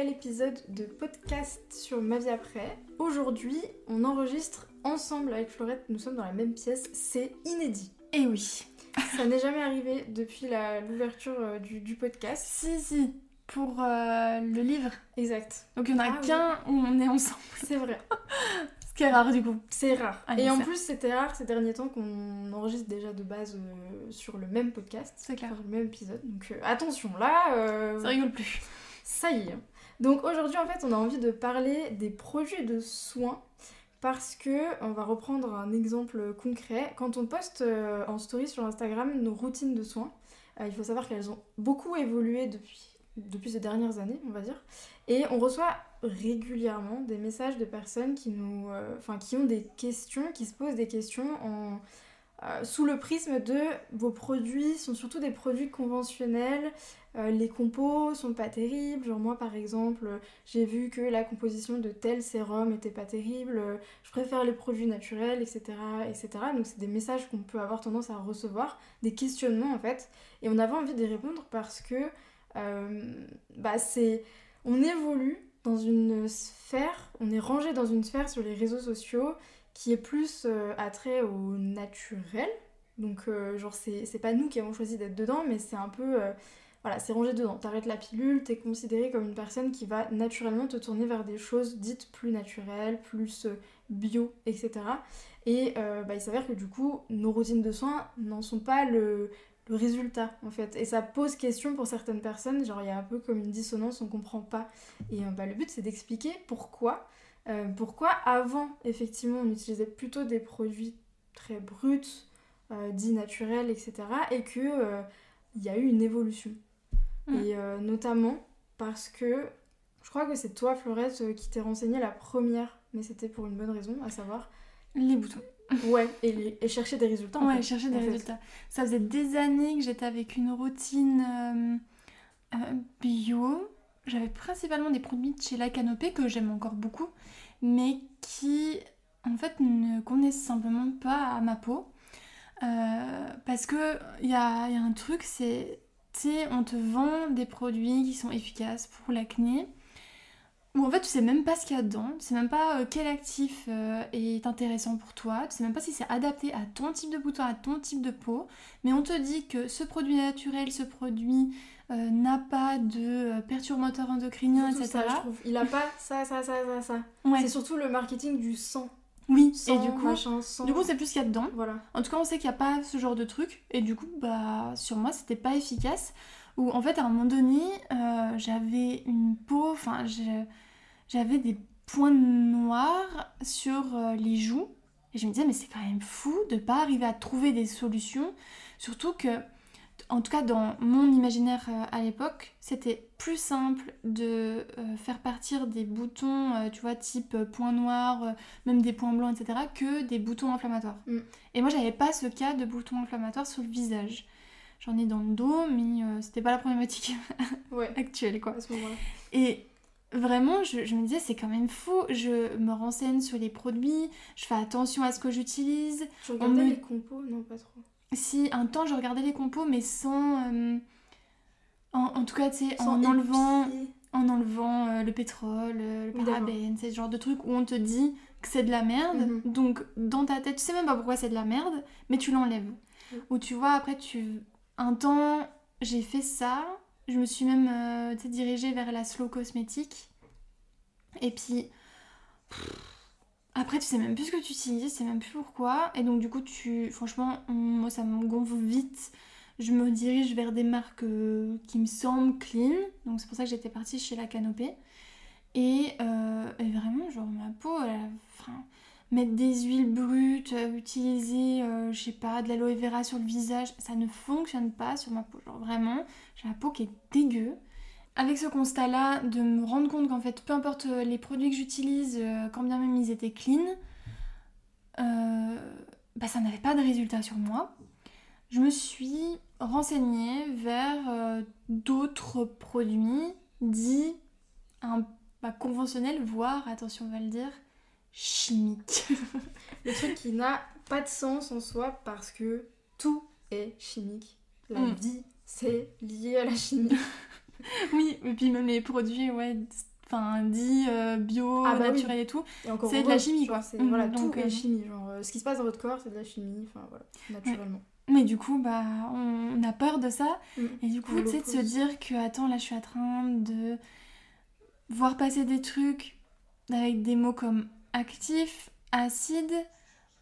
nouvel épisode de podcast sur ma vie après. Aujourd'hui, on enregistre ensemble avec Florette, nous sommes dans la même pièce, c'est inédit. Et oui. Ça n'est jamais arrivé depuis l'ouverture euh, du, du podcast. Si, si, pour euh, le livre. Exact. Donc il n'y en a Ah oui. qu'un où on est ensemble. C'est vrai. Ce qui est rare du coup. C'est rare. Allez, Et en plus, c'était rare ces derniers temps qu'on enregistre déjà de base euh, sur le même podcast. C'est clair. Sur le même épisode. Donc euh, attention, là, Ça rigole plus. Ça y est. Donc aujourd'hui, en fait, on a envie de parler des produits de soins parce que on va reprendre un exemple concret. Quand on poste euh, en story sur Instagram nos routines de soins, euh, il faut savoir qu'elles ont beaucoup évolué depuis depuis ces dernières années, on va dire. Et on reçoit régulièrement des messages de personnes qui nous, euh, enfin, qui ont des questions, qui se posent des questions en, euh, sous le prisme de vos produits sont surtout des produits conventionnels, euh, les compos sont pas terribles. Genre moi par exemple, j'ai vu que la composition de tel sérum était pas terrible. je préfère les produits naturels, etc., etc. Donc c'est des messages qu'on peut avoir tendance à recevoir, des questionnements en fait. Et on avait envie d'y répondre parce que euh, bah c'est, on évolue dans une sphère, on est rangé dans une sphère sur les réseaux sociaux qui est plus euh, attrait au naturel. Donc, euh, genre, c'est pas nous qui avons choisi d'être dedans, mais c'est un peu. euh, voilà, c'est rangé dedans. T'arrêtes la pilule, t'es considéré comme une personne qui va naturellement te tourner vers des choses dites plus naturelles, plus bio, etc. Et bah, il s'avère que du coup, nos routines de soins n'en sont pas le, résultat, en fait. Et ça pose question pour certaines personnes, genre, il y a un peu comme une dissonance, on comprend pas. Et bah, le but, c'est d'expliquer pourquoi. Euh, pourquoi avant, effectivement, on utilisait plutôt des produits très bruts, euh, dits naturels, etc. Et que euh, il y a eu une évolution. Mm. Et euh, notamment parce que je crois que c'est toi, Florette, qui t'es renseignée la première, mais c'était pour une bonne raison, à savoir Les boutons. ouais, et, les- et chercher des résultats. en Ouais, fait, chercher des en fait. résultats. Ça faisait des années que j'étais avec une routine bio. J'avais principalement des produits de chez La Canopée que j'aime encore beaucoup, mais qui en fait ne connaissent simplement pas à ma peau. Euh, parce que il y a, y a un truc, c'est tu on te vend des produits qui sont efficaces pour l'acné, où en fait tu sais même pas ce qu'il y a dedans, tu sais même pas euh, quel actif euh, est intéressant pour toi, tu sais même pas si c'est adapté à ton type de bouton, à ton type de peau, mais on te dit que ce produit naturel, ce produit euh, n'a pas de euh, perturbateur endocrinien, Surtout etc. ça, je trouve. Il a pas ça, ça, ça, ça, ça. Ouais. C'est surtout le marketing du sang. Oui, Sang, et du coup, machin, sang. du coup c'est plus ce qu'il y a dedans. Voilà. En tout cas, on sait qu'il n'y a pas ce genre de truc. Et du coup, bah, sur moi, c'était pas efficace. Ou en fait, à un moment donné, euh, j'avais une peau, enfin, j'avais des points noirs sur euh, les joues. Et je me disais, mais c'est quand même fou de pas arriver à trouver des solutions. Surtout que, en tout cas, dans mon imaginaire euh, à l'époque, c'était plus simple de euh, faire partir des boutons, euh, tu vois, type point noir, même des points blancs, etc., que des boutons inflammatoires. Mm. Et moi, j'avais pas ce cas de boutons inflammatoires sur le visage. J'en ai dans le dos, mais euh, c'était pas la problématique Ouais. actuelle, quoi. À ce. Et vraiment, je, je me disais, c'est quand même fou. Je me renseigne sur les produits, je fais attention à ce que j'utilise. Tu regardais me- les compos? Non, pas trop. Si un temps, je regardais les compos, mais sans. euh, en, en tout cas, tu sais, en enlevant, en enlevant euh, le pétrole, euh, le parabène, c'est ce genre de truc où on te dit que c'est de la merde. Mhm. Donc, dans ta tête, tu sais même pas pourquoi c'est de la merde, mais tu l'enlèves. Ou tu vois, après, tu. Un temps, j'ai fait ça. Je me suis même euh, dirigée vers la slow cosmétique. Et puis. pff, Après, tu sais même plus ce que tu utilises, tu sais même plus pourquoi. Et donc, du coup, tu. Franchement, moi, ça me gonfle vite. Je me dirige vers des marques euh, qui me semblent clean. Donc, c'est pour ça que j'étais partie chez La Canopée. Et, euh, vraiment, genre, ma peau, mettre des huiles brutes, euh, utiliser, je sais pas, de l'aloe vera sur le visage, ça ne fonctionne pas sur ma peau. Genre, vraiment, j'ai la peau qui est dégueu. Avec ce constat-là, de me rendre compte qu'en fait, peu importe euh, les produits que j'utilise, euh, quand bien même ils étaient clean, euh, bah, ça n'avait pas de résultat sur moi. Je me suis renseignée vers euh, d'autres produits dits un, bah, conventionnels, voire, attention on va le dire, chimiques. Le truc qui n'a pas de sens en soi parce que tout est chimique. La Mm. vie, c'est lié à la chimie. oui, et puis même les produits, ouais, enfin dit euh, bio, Ah bah oui. naturel et tout. C'est de la chimie, quoi. Mhm, voilà, donc, tout est euh, chimie. Genre, euh, ce qui se passe dans votre corps, c'est de la chimie, enfin voilà, naturellement. Mais du coup, bah, on a peur de ça. Mm. Et du coup, tu sais, de se dire que, attends, là, je suis en train de voir passer des trucs avec des mots comme actif, acide,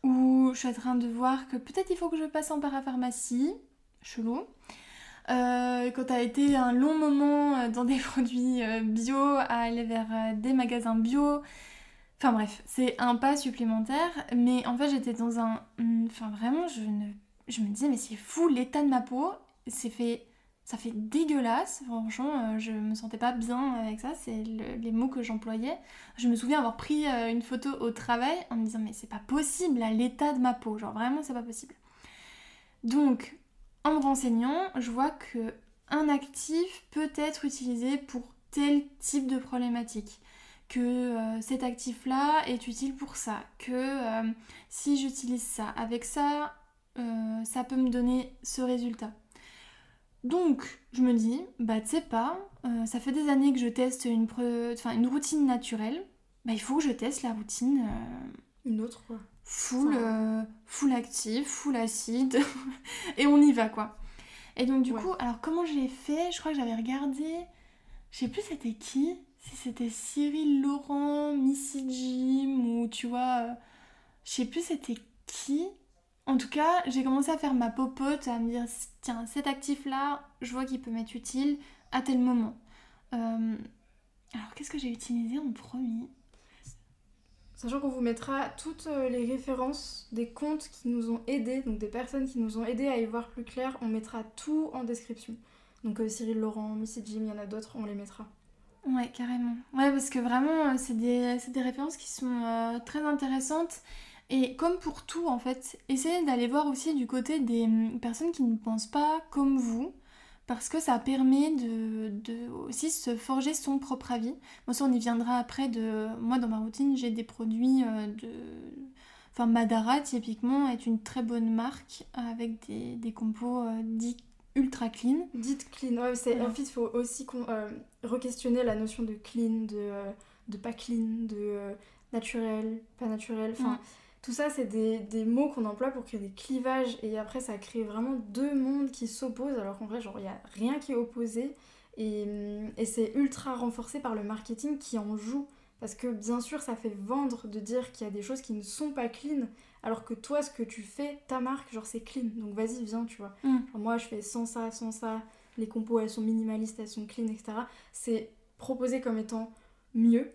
ou je suis en train de voir que peut-être il faut que je passe en parapharmacie, chelou. Euh, quand t'as été un long moment euh, dans des produits euh, bio, à aller vers des magasins bio. Enfin bref, c'est un pas supplémentaire, mais en fait j'étais dans un... Enfin vraiment, je, ne... me disais, mais c'est fou l'état de ma peau, c'est fait... Ça fait dégueulasse, franchement, je me sentais pas bien avec ça, c'est le- les mots que j'employais. Je me souviens avoir pris une photo au travail en me disant, mais c'est pas possible l'état de ma peau, genre vraiment c'est pas possible. Donc, en me renseignant, je vois que un actif peut être utilisé pour tel type de problématique. Que euh, cet actif-là est utile pour ça. Que euh, si j'utilise ça avec ça, euh, ça peut me donner ce résultat. Donc, je me dis, bah tu sais pas, ça fait des années que je teste une, une routine naturelle. Bah il faut que je teste la routine Une autre, quoi. Full, euh, full actif, full acide, et on y va quoi. Et donc du Ouais. coup, alors comment j'ai fait? Je crois que j'avais regardé, je sais plus c'était qui, si c'était Cyril Laurent, Missy Jim, ou tu vois, euh, je sais plus c'était qui. En tout cas, j'ai commencé à faire ma popote, à me dire, tiens, cet actif-là, je vois qu'il peut m'être utile à tel moment. Euh, alors qu'est-ce que j'ai utilisé en premier? Sachant qu'on vous mettra toutes euh, les références des comptes qui nous ont aidés, donc des personnes qui nous ont aidés à y voir plus clair, on mettra tout en description. Donc euh, Cyril Laurent, Missy Jim, il y en a d'autres, on les mettra. Ouais, carrément. Ouais, parce que vraiment, euh, c'est des, des références qui sont très intéressantes. Et comme pour tout, en fait, essayez d'aller voir aussi du côté des hum, personnes qui ne pensent pas comme vous, parce que ça permet de, de aussi se forger son propre avis. Moi, ça, on y viendra après. De... Moi, dans ma routine, j'ai des produits euh, de... Enfin, Madara, typiquement, est une très bonne marque avec des, des compos euh, dits ultra clean. Dites clean, ouais, c'est, en fait, il faut aussi euh, re-questionner la notion de clean, de, de pas clean, de naturel, pas naturel. Enfin. Tout ça, c'est des, des mots qu'on emploie pour créer des clivages. Et après, ça crée vraiment deux mondes qui s'opposent, alors qu'en vrai, genre, il n'y a rien qui est opposé. Et, et c'est ultra renforcé par le marketing qui en joue. Parce que bien sûr, ça fait vendre de dire qu'il y a des choses qui ne sont pas clean, alors que toi, ce que tu fais, ta marque, genre, c'est clean. Donc vas-y, viens, tu vois. Mm. Genre, moi, je fais sans ça, sans ça. Les compos, elles sont minimalistes, elles sont clean, etc. C'est proposé comme étant mieux.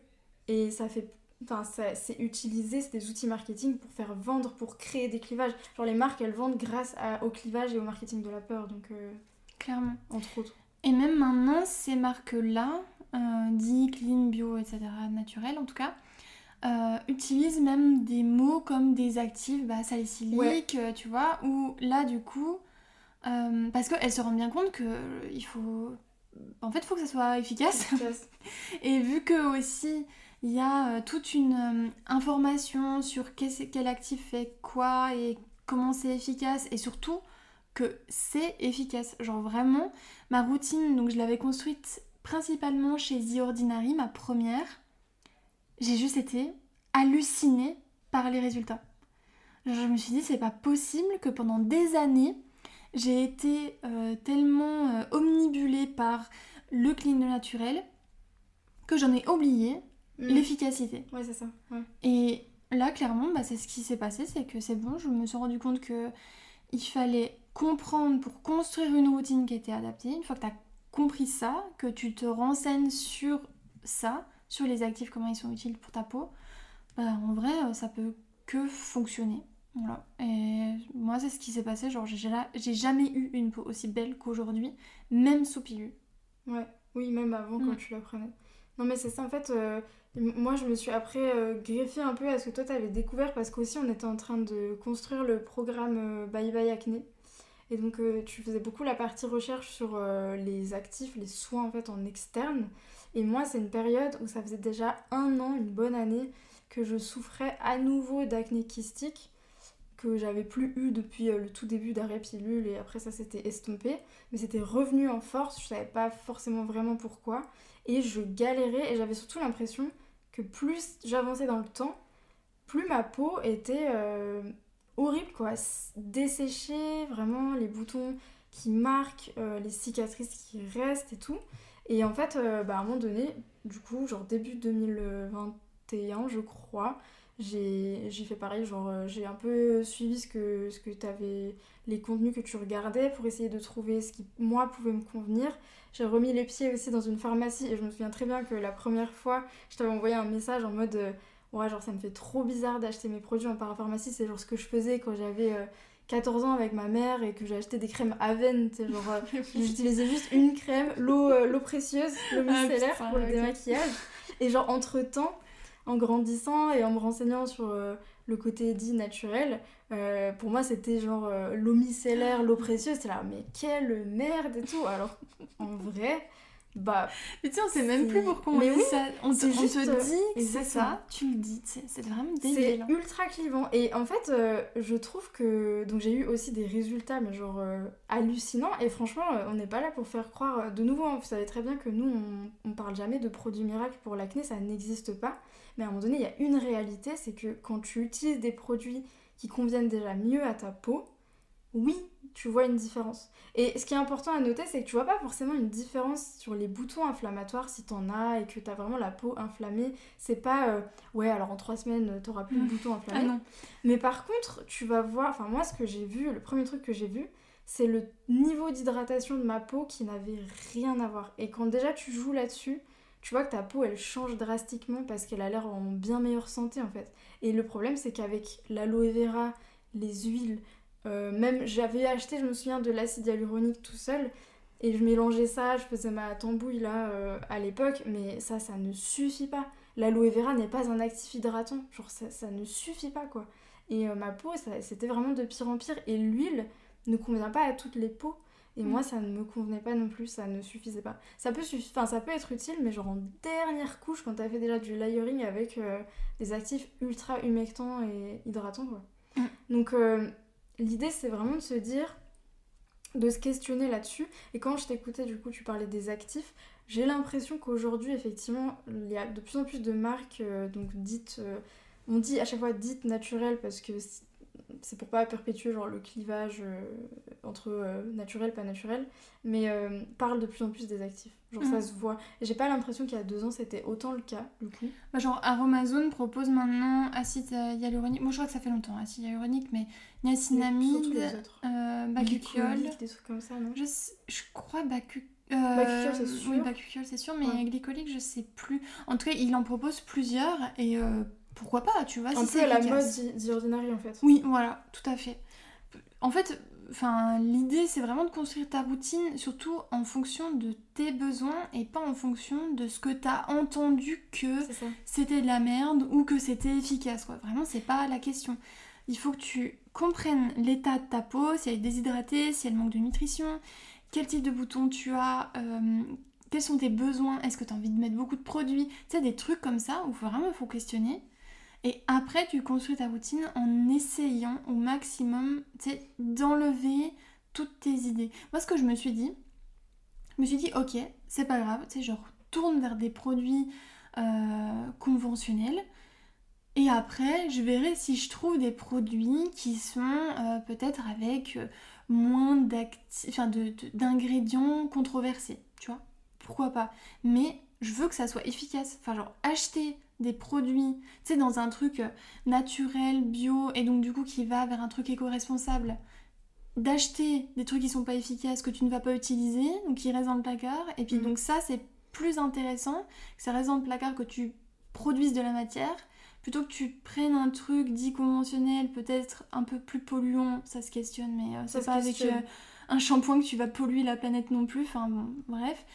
Et ça fait. Enfin, c'est utilisé, c'est des outils marketing pour faire vendre, pour créer des clivages. Genre, les marques, elles vendent grâce à- au clivage et au marketing de la peur, donc, euh, Clairement. entre autres. Et même maintenant, ces marques-là, euh, dit clean, bio, etc., naturel en tout cas, euh, utilisent même des mots comme des actifs bah, salicyliques, euh, tu vois, où là, du coup, parce qu'elles se rendent bien compte que euh, il faut... En fait, il faut que ça soit efficace. Efficace. Et vu que aussi il y a euh, toute une euh, information sur quel actif fait quoi et comment c'est efficace et surtout que c'est efficace. Genre vraiment, ma routine, donc je l'avais construite principalement chez The Ordinary, ma première. J'ai juste été hallucinée par les résultats. Genre, je me suis dit, c'est pas possible que pendant des années, j'ai été euh, tellement omnibulée par le clean le naturel que j'en ai oublié Mm. l'efficacité. Ouais, c'est ça. Ouais. Et là, clairement, bah, c'est ce qui s'est passé, c'est que c'est bon, je me suis rendu compte que il fallait comprendre pour construire une routine qui était adaptée. Une fois que tu as compris ça, que tu te renseignes sur ça, sur les actifs, comment ils sont utiles pour ta peau, bah, en vrai, euh, ça peut que fonctionner. Voilà. Et moi, c'est ce qui s'est passé. Genre, j'ai ja- j'ai jamais eu une peau aussi belle qu'aujourd'hui, même sous pilule. Ouais, oui, même avant quand Mm. tu la prenais. Non, mais c'est ça, en fait, euh, moi je me suis après euh, greffée un peu à ce que toi t'avais découvert parce qu'aussi on était en train de construire le programme euh, Bye Bye Acné. Et donc euh, tu faisais beaucoup la partie recherche sur les actifs, les soins en fait en externe. Et moi, c'est une période où ça faisait déjà un an, une bonne année, que je souffrais à nouveau d'acné kystique. que j'avais plus eu depuis le tout début d'arrêt pilule et après ça s'était estompé, mais c'était revenu en force, je savais pas forcément vraiment pourquoi et je galérais et j'avais surtout l'impression que plus j'avançais dans le temps, plus ma peau était euh, horrible quoi, desséchée, vraiment les boutons qui marquent, euh, les cicatrices qui restent et tout. Et en fait, bah, à un moment donné, du coup, genre début 2021 je crois, j'ai fait pareil, genre euh, j'ai un peu suivi ce que, ce que tu avais, les contenus que tu regardais pour essayer de trouver ce qui, moi, pouvait me convenir. J'ai remis les pieds aussi dans une pharmacie et je me souviens très bien que la première fois, je t'avais envoyé un message en mode euh, Ouais, genre ça me fait trop bizarre d'acheter mes produits en parapharmacie, c'est genre ce que je faisais quand j'avais 14 euh, ans avec ma mère et que j'ai acheté des crèmes Aven, genre j'utilisais juste une crème, l'eau l'eau précieuse, l'eau ah, micellaire pour le démaquillage. Et genre entre temps, en grandissant et en me renseignant sur euh, le côté dit naturel, euh, pour moi c'était genre euh, l'eau micellaire, l'eau précieuse, c'est là, mais quelle merde et tout. Alors en vrai, bah. Mais tu sais, on sait même plus pourquoi on dit ça. On te, juste, dit, c'est ça, tu le dis. C'est vraiment débile. C'est ultra clivant. Et en fait, je trouve que. Donc j'ai eu aussi des résultats, mais genre hallucinants. Et franchement, on n'est pas là pour faire croire. De nouveau, hein, vous savez très bien que nous, on, on parle jamais de produits miracles pour l'acné, ça n'existe pas. Mais à un moment donné, il y a une réalité, c'est que quand tu utilises des produits qui conviennent déjà mieux à ta peau, oui, tu vois une différence. Et ce qui est important à noter, c'est que tu vois pas forcément une différence sur les boutons inflammatoires si t'en as et que t'as vraiment la peau inflammée. C'est pas euh, ouais, alors en trois semaines t'auras plus de boutons inflammés. Ah non. Mais par contre, tu vas voir, enfin moi ce que j'ai vu, le premier truc que j'ai vu, c'est le niveau d'hydratation de ma peau qui n'avait rien à voir. Et quand déjà tu joues là-dessus, tu vois que ta peau elle change drastiquement parce qu'elle a l'air en bien meilleure santé en fait. Et le problème c'est qu'avec l'aloe vera, les huiles, euh, même j'avais acheté, je me souviens, de l'acide hyaluronique tout seul et je mélangeais ça, je faisais ma tambouille là euh, à l'époque, mais ça, ça ne suffit pas. L'aloe vera n'est pas un actif hydratant, genre ça, ça ne suffit pas quoi. Et euh, ma peau, c'était vraiment de pire en pire et l'huile ne convient pas à toutes les peaux. Et moi, ça ne me convenait pas non plus, ça ne suffisait pas. Ça peut, enfin, ça peut être utile, mais genre en dernière couche, quand t'as fait déjà du layering avec euh, des actifs ultra humectants et hydratants, quoi. Mm. Donc, euh, l'idée, c'est vraiment de se dire, de se questionner là-dessus. Et quand je t'écoutais, du coup, tu parlais des actifs, j'ai l'impression qu'aujourd'hui, effectivement, il y a de plus en plus de marques, euh, donc dites, on dit à chaque fois dites naturelles parce que c'est pour pas perpétuer genre le clivage euh, entre euh, naturel pas naturel mais euh, parle de plus en plus des actifs. Genre ça mm. se voit. J'ai pas l'impression qu'il y a deux ans c'était autant le cas du coup. Bah, genre Aromazone propose maintenant acide hyaluronique. Moi je crois que ça fait longtemps acide hyaluronique mais niacinamide bacuchiol des trucs comme ça non? Je, je crois bacu Bacuchiol, c'est sûr. Oui, bacuchiol, c'est sûr, mais glycolique, je sais plus. En tout cas, il en propose plusieurs et pourquoi pas, tu vois. Un peu à la mode d'ordinary en fait. Oui, voilà, tout à fait. En fait, enfin, l'idée c'est vraiment de construire ta routine, surtout en fonction de tes besoins et pas en fonction de ce que t'as entendu que c'était de la merde ou que c'était efficace. Quoi. Vraiment, c'est pas la question. Il faut que tu comprennes l'état de ta peau, si elle est déshydratée, si elle manque de nutrition, quel type de bouton tu as, euh, quels sont tes besoins, est-ce que tu as envie de mettre beaucoup de produits, tu sais, des trucs comme ça où vraiment il faut questionner. Et après, tu construis ta routine en essayant au maximum d'enlever toutes tes idées. Moi, ce que je me suis dit, je me suis dit, ok, c'est pas grave, tu sais, je retourne vers des produits euh, conventionnels. Et après, je verrai si je trouve des produits qui sont euh, peut-être avec euh, moins d'ingrédients controversés, tu vois. Pourquoi pas Mais je veux que ça soit efficace. Enfin, genre, acheter des produits, tu sais, dans un truc euh, naturel, bio, et donc du coup qui va vers un truc éco-responsable, d'acheter des trucs qui sont pas efficaces, que tu ne vas pas utiliser, donc qui restent dans le placard, et puis mm. donc ça c'est plus intéressant que ça reste dans le placard, que tu produises de la matière, plutôt que tu prennes un truc dit conventionnel, peut-être un peu plus polluant, ça se questionne, mais euh, c'est pas avec euh, un shampoing que tu vas polluer la planète non plus, enfin bon, bref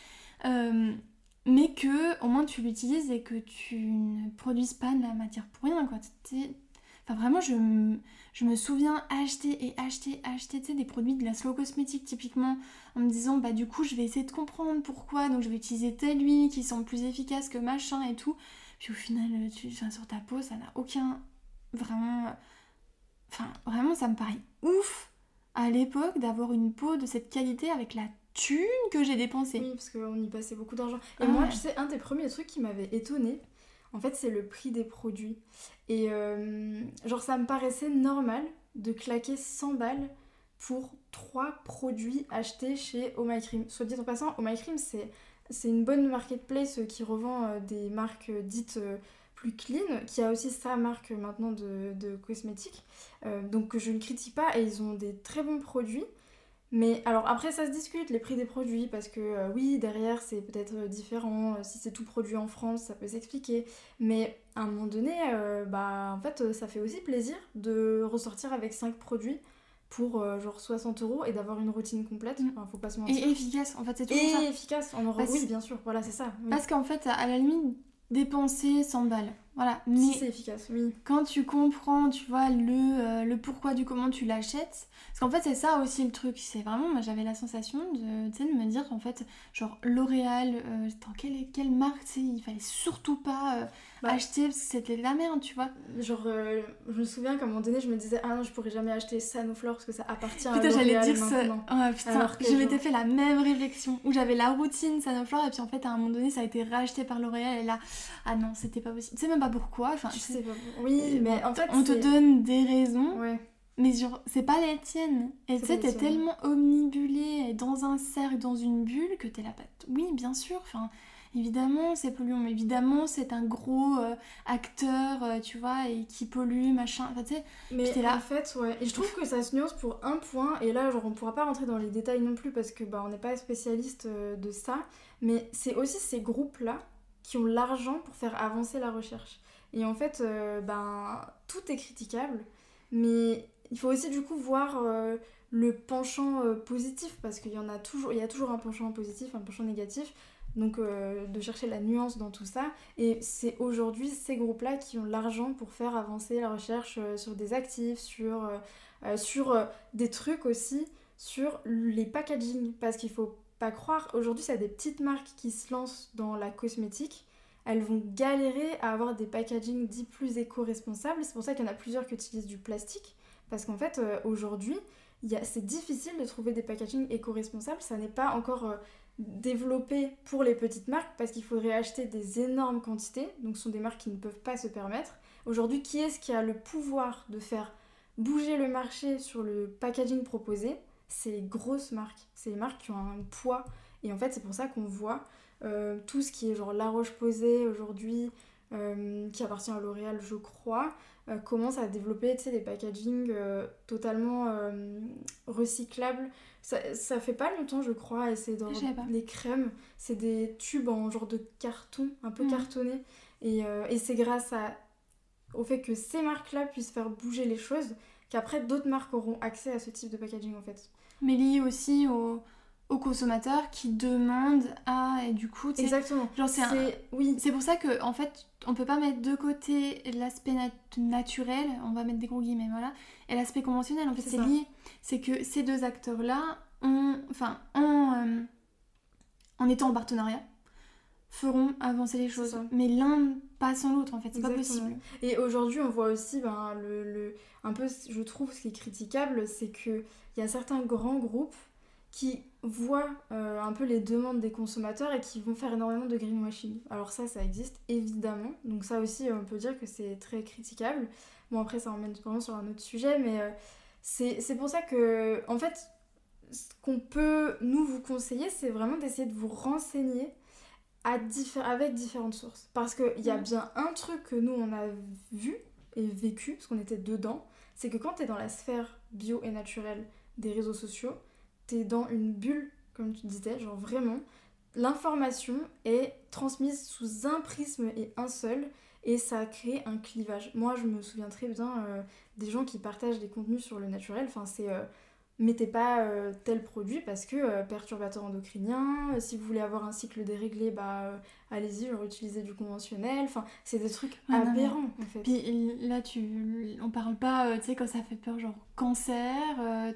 mais que au moins tu l'utilises et que tu ne produises pas de la matière pour rien quoi. Enfin vraiment je, je, me souviens acheter et acheter, acheter des produits de la slow cosmétique typiquement en me disant bah du coup je vais essayer de comprendre pourquoi donc je vais utiliser telle huile qui semble plus efficace que machin et tout. Puis au final tu, sur ta peau ça n'a aucun vraiment Enfin, vraiment, ça me paraît ouf à l'époque d'avoir une peau de cette qualité avec la thune que j'ai dépensée. Oui, parce qu'on y passait beaucoup d'argent. Et Ah moi, tu sais, un des premiers trucs qui m'avait étonnée, en fait, c'est le prix des produits. Et euh, genre, ça me paraissait normal de claquer 100 balles pour trois produits achetés chez Oh My Cream. Soit dit en passant, Oh My Cream, c'est c'est une bonne marketplace qui revend euh, des marques euh, dites euh, plus clean, qui a aussi sa marque maintenant de, de cosmétiques. Euh, donc je ne critique pas et ils ont des très bons produits. Mais alors après ça se discute les prix des produits parce que euh, oui derrière c'est peut-être euh, différent, euh, si c'est tout produit en France ça peut s'expliquer. Mais à un moment donné euh, bah en fait ça fait aussi plaisir de ressortir avec 5 produits pour euh, genre 60 euros et d'avoir une routine complète. Mm. Enfin faut pas se mentir. Et efficace, en fait, c'est toujours Et ça. efficace, on aura... Parce- oui bien sûr, voilà c'est ça. oui. Parce qu'en fait, à la limite, dépenser 100 balles. Voilà. Mais Si c'est efficace, oui. quand tu comprends, tu vois, le, euh, le pourquoi du comment tu l'achètes. Parce qu'en fait, c'est ça aussi le truc. C'est vraiment, moi j'avais la sensation de, de me dire, en fait, genre L'Oréal, euh, dans quelle, quelle marque, tu il fallait surtout pas euh, Bah. acheter parce que c'était de la merde, tu vois. Genre, euh, je me souviens qu'à un moment donné, je me disais, ah non, je pourrais jamais acheter Sanoflore parce que ça appartient à Putain, j'allais L'Oréal dire ça. maintenant. Ouais, putain, Alors que je genre- m'étais fait la même réflexion où j'avais la routine Sanoflore et puis en fait, à un moment donné, ça a été racheté par L'Oréal et là, ah non, c'était pas possible. Tu sais même pas pourquoi. Enfin, Je tu sais, pas. Oui, mais en fait, on te donne des raisons. Ouais. Mais genre, c'est pas les tiennes. Et tu sais, pas t'es tellement omnibulé et dans un cercle, dans une bulle, que t'es là. bah, oui, bien sûr. Enfin, évidemment, c'est polluant. Mais évidemment, c'est un gros euh, acteur, euh, tu vois, et qui pollue, machin. Enfin, tu sais, Mais J'étais là. en fait, ouais. Et je trouve que ça se nuance pour un point. Et là, genre, on pourra pas rentrer dans les détails non plus parce que bah, on n'est pas spécialiste euh, de ça. Mais c'est aussi ces groupes-là qui ont l'argent pour faire avancer la recherche. Et en fait, euh, ben, tout est critiquable. Mais il faut aussi du coup voir euh, le penchant euh, positif parce qu'il y en a toujours, il y a toujours un penchant positif, un penchant négatif. Donc de chercher la nuance dans tout ça. Et c'est aujourd'hui ces groupes-là qui ont l'argent pour faire avancer la recherche sur des actifs, sur, sur des trucs aussi, sur les packaging. Parce qu'il faut pas croire, aujourd'hui, a des petites marques qui se lancent dans la cosmétique. Elles vont galérer à avoir des packaging dits plus éco-responsables. C'est pour ça qu'il y en a plusieurs qui utilisent du plastique. Parce qu'en fait, euh, aujourd'hui, c'est difficile de trouver des packaging éco-responsables. Ça n'est pas encore euh, développé pour les petites marques parce qu'il faudrait acheter des énormes quantités. Donc ce sont des marques qui ne peuvent pas se permettre. Aujourd'hui, qui est-ce qui a le pouvoir de faire bouger le marché sur le packaging proposé? C'est les grosses marques. C'est les marques qui ont un poids. Et en fait, c'est pour ça qu'on voit euh, tout ce qui est genre La Roche-Posay aujourd'hui, euh, qui appartient à L'Oréal, je crois, euh, commence à développer des packaging euh, totalement recyclables. Ça, ça fait pas longtemps, je crois, et c'est dans pas. les crèmes. C'est des tubes en genre de carton, un peu Mhm. cartonné. Et, et c'est grâce à, au fait que ces marques-là puissent faire bouger les choses qu'après d'autres marques auront accès à ce type de packaging en fait. mais lié aussi aux, aux consommateurs qui demandent à. Et du coup. Exactement. Genre, c'est un- oui, C'est pour ça que en fait, on peut pas mettre de côté l'aspect nat- naturel, on va mettre des gros guillemets, voilà, et l'aspect conventionnel. En fait, C'est lié. C'est que ces deux acteurs-là, ont, enfin, ont, euh, en étant en partenariat, feront avancer les choses. Mais l'un pas sans l'autre, en fait, c'est pas possible. Et aujourd'hui, on voit aussi, ben, le, le- un peu, je trouve, ce qui est critiquable, c'est qu'il y a certains grands groupes qui voient euh, un peu les demandes des consommateurs et qui vont faire énormément de greenwashing. Alors ça, ça existe évidemment. Donc ça aussi, on peut dire que c'est très critiquable. Bon, après, ça emmène vraiment sur un autre sujet, mais euh, c'est pour ça que, en fait, ce qu'on peut nous vous conseiller, c'est vraiment d'essayer de vous renseigner à diffé- avec différentes sources. Parce qu'il y a Mhm. bien un truc que nous, on a vu et vécu, parce qu'on était dedans, c'est que quand tu es dans la sphère bio et naturelle des réseaux sociaux, tu es dans une bulle, comme tu disais, genre vraiment, l'information est transmise sous un prisme et un seul, et ça crée un clivage. Moi, je me souviens très bien euh, des gens qui partagent des contenus sur le naturel, enfin c'est... euh, mettez pas euh, tel produit parce que perturbateur endocrinien, si vous voulez avoir un cycle déréglé, bah allez-y, genre utilisez du conventionnel, enfin c'est des trucs non, mais- aberrants en fait. Puis là, tu, on parle pas, tu sais, quand ça fait peur, genre cancer,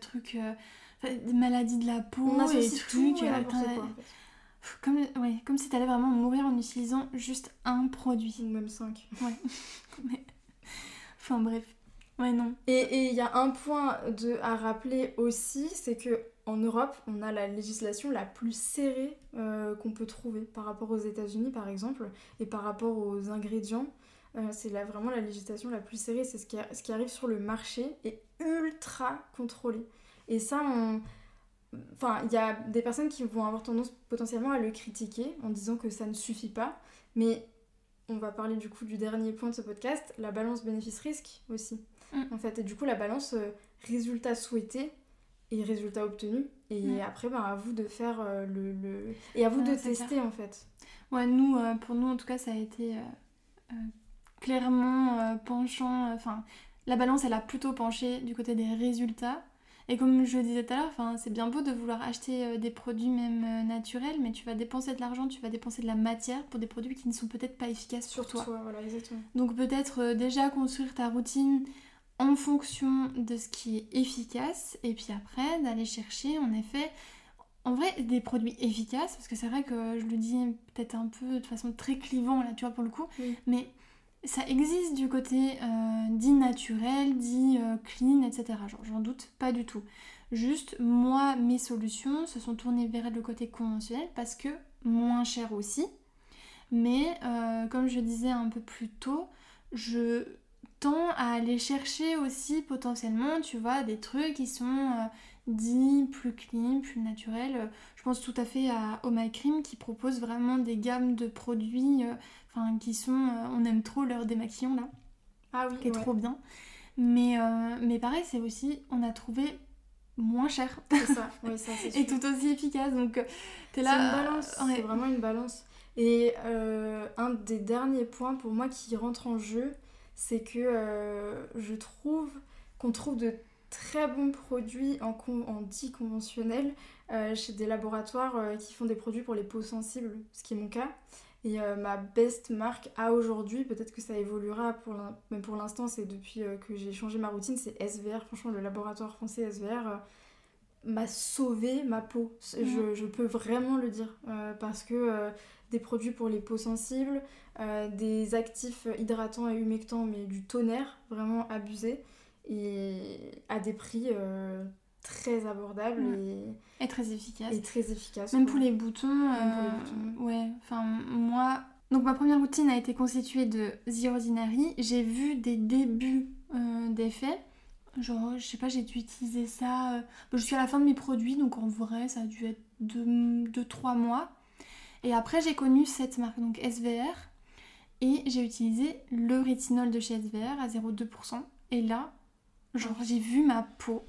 truc, des maladies de la peau On et tout et euh, quoi en fait. Comme, ouais, comme si t'allais vraiment mourir en utilisant juste un produit. Ou même 5. Enfin bref. Ouais, non. Et il y a un point de, à rappeler aussi, c'est que en Europe, on a la législation la plus serrée euh, qu'on peut trouver par rapport aux États-Unis, par exemple, et par rapport aux ingrédients. Euh, c'est là vraiment la législation la plus serrée. C'est ce qui, ce qui arrive sur le marché est ultra contrôlé. Et ça, on... Enfin, il y a des personnes qui vont avoir tendance potentiellement à le critiquer en disant que ça ne suffit pas. Mais on va parler du coup du dernier point de ce podcast, la balance bénéfice-risque aussi. Mm. En fait, et du coup, la balance euh, résultat souhaité et résultat obtenu. Et mm. après, ben, à vous de faire euh, le, le, Et à vous de tester en fait. Ouais, nous, euh, pour nous en tout cas, ça a été clairement penchant. Enfin, la balance, elle a plutôt penché du côté des résultats. Et comme je le disais tout à l'heure, c'est bien beau de vouloir acheter euh, des produits même euh, naturels, mais tu vas dépenser de l'argent, tu vas dépenser de la matière pour des produits qui ne sont peut-être pas efficaces sur, toi. Donc peut-être euh, déjà construire ta routine en fonction de ce qui est efficace, et puis après d'aller chercher en effet, en vrai, des produits efficaces, parce que c'est vrai que je le dis peut-être un peu de façon très clivant là, tu vois, pour le coup, mais ça existe du côté euh, dit naturel, dit euh, clean, etc. J'en doute pas du tout. Juste, moi, mes solutions se sont tournées vers le côté conventionnel parce que moins cher aussi. Mais euh, comme je disais un peu plus tôt, je tends à aller chercher aussi potentiellement, tu vois, des trucs qui sont dits plus clean, plus naturels. Je pense tout à fait à Oh My Cream qui propose vraiment des gammes de produits enfin qui sont, euh, on aime trop leur démaquillant là, ah oui, qui est trop bien. Mais, euh, mais pareil, c'est aussi, on a trouvé moins cher. C'est ça, oui, ça c'est Et tout aussi efficace, donc euh, t'es là. C'est une balance, c'est vraiment une balance. Et un des derniers points pour moi qui rentre en jeu, c'est que je trouve qu'on trouve de très bons produits en, en dit conventionnel chez des laboratoires qui font des produits pour les peaux sensibles, ce qui est mon cas. Et euh, ma best marque à aujourd'hui, peut-être que ça évoluera, pour mais pour l'instant c'est depuis euh, que j'ai changé ma routine, c'est SVR. Franchement, le laboratoire français SVR euh, m'a sauvé ma peau. Je, je, peux vraiment le dire. parce que des produits pour les peaux sensibles, des actifs hydratants et humectants, mais du tonnerre, vraiment abusé. Et à des prix très abordable et... très efficace. Et très efficace. Même pour les boutons. Euh, ouais, enfin moi... Donc ma première routine a été constituée de The Ordinary. J'ai vu des débuts euh, d'effets. Genre, je sais pas, j'ai dû utiliser ça... Euh, je suis à la fin de mes produits, donc en vrai, ça a dû être 2-3 mois. Et après, j'ai connu cette marque, donc SVR. Et j'ai utilisé le rétinol de chez SVR à 0,2%. Et là, genre, j'ai vu ma peau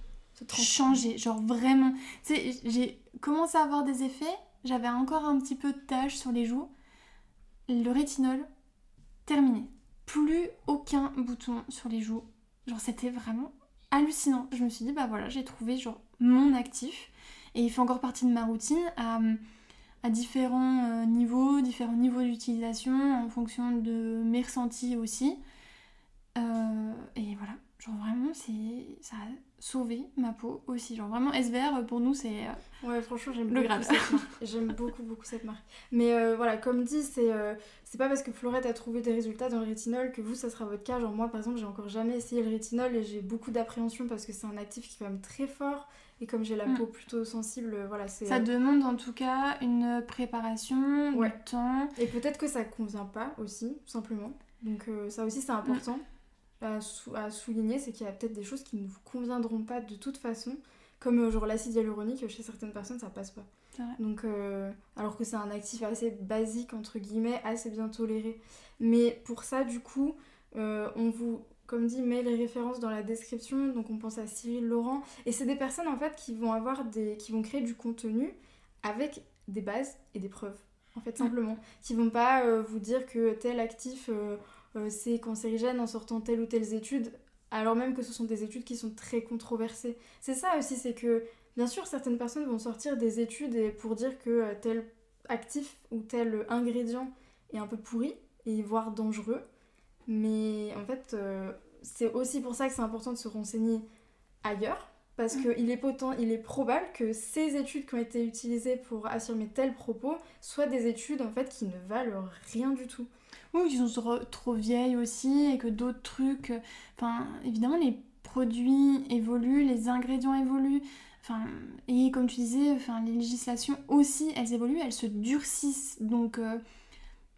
changer, genre vraiment. Tu sais, j'ai commencé à avoir des effets, j'avais encore un petit peu de taches sur les joues. Le rétinol, terminé. Plus aucun bouton sur les joues. Genre, c'était vraiment hallucinant. Je me suis dit, bah voilà, j'ai trouvé genre mon actif. Et il fait encore partie de ma routine à, à différents euh, niveaux, différents niveaux d'utilisation en fonction de mes ressentis aussi. Euh, et voilà, genre vraiment, c'est ça sauver ma peau aussi. Genre vraiment SVR pour nous c'est euh, ouais franchement j'aime beaucoup cette marque. J'aime beaucoup beaucoup cette marque. Mais euh, voilà comme dit c'est euh, c'est pas parce que Florette a trouvé des résultats dans le rétinol que vous ça sera votre cas. Genre moi par exemple j'ai encore jamais essayé le rétinol et j'ai beaucoup d'appréhension parce que c'est un actif qui est quand même très fort et comme j'ai la mm. peau plutôt sensible voilà c'est. Ça demande en tout cas une préparation, du temps. Et peut-être que ça convient pas aussi simplement. Donc ça aussi c'est important. À, souligner, c'est qu'il y a peut-être des choses qui ne vous conviendront pas de toute façon, comme euh, genre l'acide hyaluronique, chez certaines personnes ça passe pas. Donc, euh, alors que c'est un actif assez basique, entre guillemets, assez bien toléré. Mais pour ça, du coup, euh, on vous, comme dit, met les références dans la description. Donc, on pense à Cyril Laurent. Et c'est des personnes, en fait, qui vont avoir des... qui vont créer du contenu avec des bases et des preuves. En fait, simplement. Qui vont pas vous dire que tel actif euh, c'est cancérigène en sortant telle ou telle étude, alors même que ce sont des études qui sont très controversées. C'est ça aussi, c'est que bien sûr certaines personnes vont sortir des études pour dire que euh, tel actif ou tel ingrédient est un peu pourri et voire dangereux, mais en fait euh, c'est aussi pour ça que c'est important de se renseigner ailleurs Parce qu'il est potent, il est probable que ces études qui ont été utilisées pour affirmer tel propos soient des études en fait qui ne valent rien du tout. Oui, qui sont trop, trop vieilles aussi et que d'autres trucs. Enfin, évidemment, les produits évoluent, les ingrédients évoluent. Enfin, et comme tu disais, enfin, les législations aussi, elles évoluent, elles se durcissent. Donc, euh,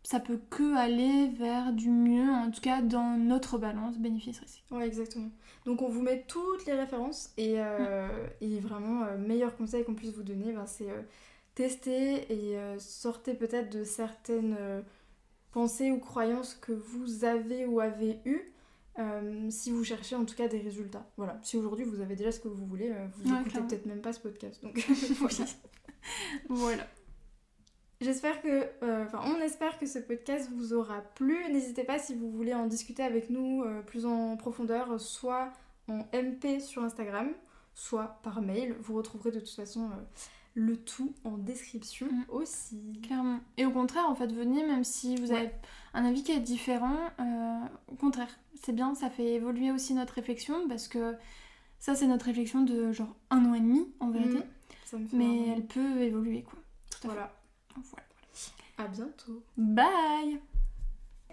ça peut que aller vers du mieux, en tout cas dans notre balance bénéfice-risque. Ouais, exactement. Donc, on vous met toutes les références et, euh, et vraiment, euh, meilleur conseil qu'on puisse vous donner, ben, c'est tester et sortez peut-être de certaines pensées ou croyances que vous avez ou avez eues. Euh, si vous cherchez en tout cas des résultats. Voilà, si aujourd'hui vous avez déjà ce que vous voulez, euh, vous n'écoutez peut-être même pas ce podcast. Donc voilà. voilà. J'espère que, euh, enfin, on espère que ce podcast vous aura plu. N'hésitez pas si vous voulez en discuter avec nous plus en profondeur, soit en MP sur Instagram, soit par mail. Vous retrouverez de toute façon le tout en description mm. aussi. Clairement. Et au contraire, en fait, venez, même si vous avez un avis qui est différent, euh, au contraire, c'est bien, ça fait évoluer aussi notre réflexion, parce que ça, c'est notre réflexion de genre un an et demi, en vérité. Mm. Mais elle peut évoluer, quoi. voilà. voilà. À bientôt. Bye